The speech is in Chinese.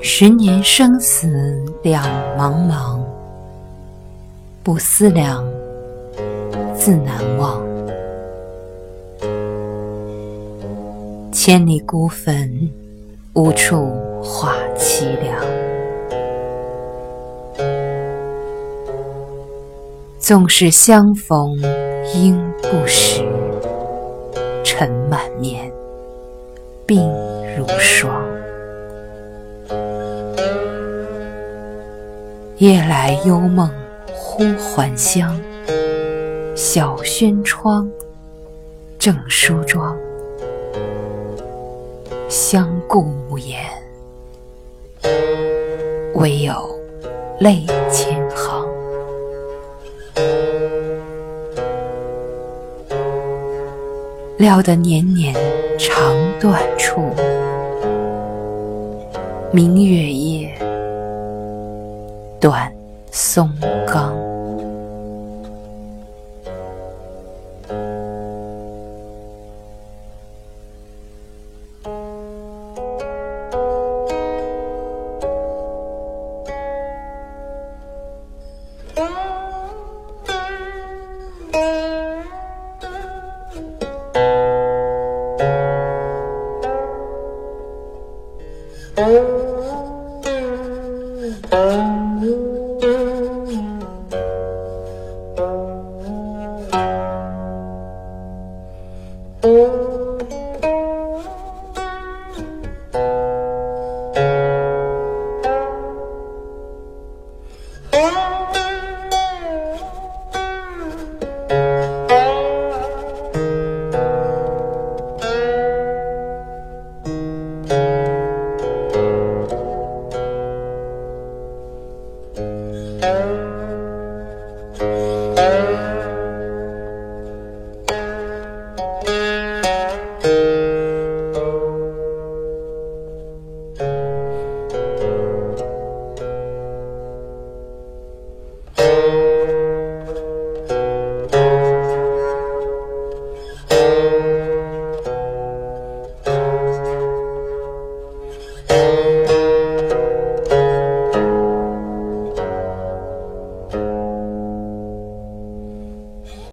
十年生死两茫茫，不思量，自难忘。千里孤坟，无处话凄凉。纵使相逢应不识，尘满面，鬓如霜。夜来幽梦忽还乡，小轩窗，正梳妆，相顾无言，唯有泪千行。料得年年肠断处，明月夜。短松冈。嗯嗯嗯 Oh.